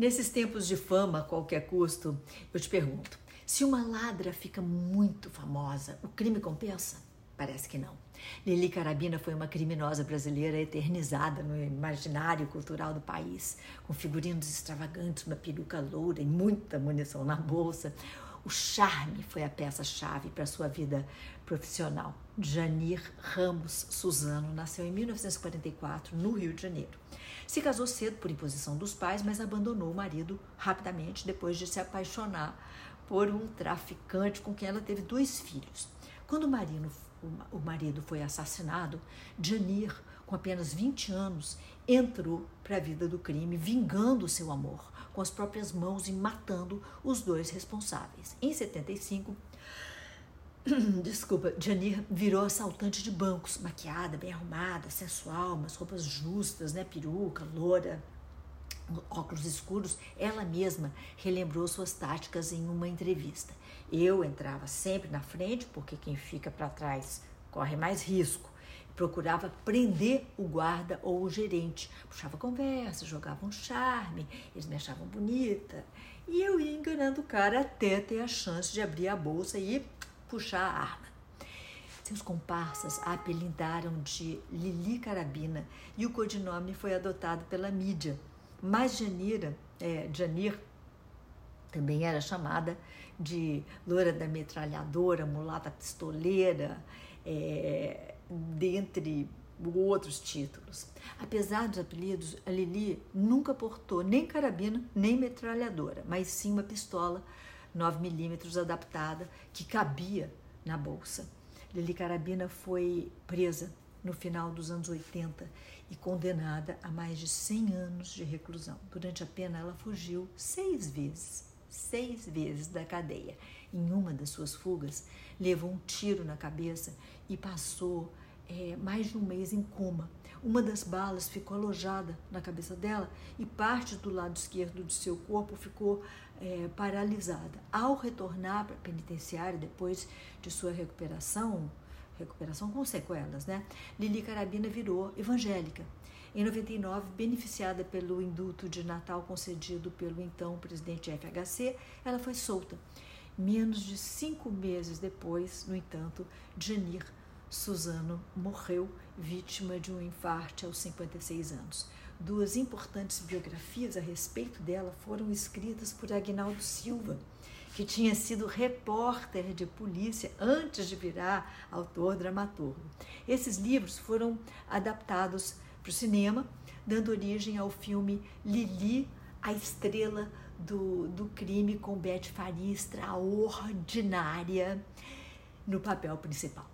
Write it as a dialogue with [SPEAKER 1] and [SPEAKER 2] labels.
[SPEAKER 1] Nesses tempos de fama a qualquer custo, eu te pergunto: se uma ladra fica muito famosa, o crime compensa? Parece que não. Lili Carabina foi uma criminosa brasileira eternizada no imaginário cultural do país, com figurinos extravagantes, uma peruca loura e muita munição na bolsa. O charme foi a peça-chave para sua vida profissional. Janir Ramos Suzano nasceu em 1944 no Rio de Janeiro. Se casou cedo por imposição dos pais, mas abandonou o marido rapidamente depois de se apaixonar por um traficante com quem ela teve dois filhos. Quando o marido, o marido foi assassinado, Janir, com apenas 20 anos, entrou para a vida do crime, vingando seu amor com as próprias mãos e matando os dois responsáveis. Em 75, desculpa, Janir virou assaltante de bancos, maquiada, bem arrumada, sensual, umas roupas justas, né, peruca, loura, óculos escuros, ela mesma relembrou suas táticas em uma entrevista. Eu entrava sempre na frente, porque quem fica para trás corre mais risco. Procurava prender o guarda ou o gerente. Puxava conversa, jogava um charme, eles me achavam bonita. E eu ia enganando o cara até ter a chance de abrir a bolsa e puxar a arma. Seus comparsas a apelidaram de Lili Carabina e o codinome foi adotado pela mídia mas Janira, é, Janir também era chamada de loura da metralhadora, mulata pistoleira, é, dentre outros títulos. Apesar dos apelidos, a Lili nunca portou nem carabina nem metralhadora, mas sim uma pistola 9mm adaptada que cabia na bolsa. Lili Carabina foi presa no final dos anos 80 e condenada a mais de 100 anos de reclusão. Durante a pena, ela fugiu seis vezes, seis vezes da cadeia. Em uma das suas fugas, levou um tiro na cabeça e passou é, mais de um mês em coma. Uma das balas ficou alojada na cabeça dela e parte do lado esquerdo do seu corpo ficou é, paralisada. Ao retornar para a penitenciária, depois de sua recuperação, recuperação com sequelas, né? Lili Carabina virou evangélica. Em 99, beneficiada pelo indulto de Natal concedido pelo então presidente FHC, ela foi solta. Menos de cinco meses depois, no entanto, Janir Suzano morreu vítima de um infarte aos 56 anos. Duas importantes biografias a respeito dela foram escritas por Agnaldo Silva que tinha sido repórter de polícia antes de virar autor dramaturgo. Esses livros foram adaptados para o cinema, dando origem ao filme Lili, a estrela do, do crime, com Beth Faria extraordinária no papel principal.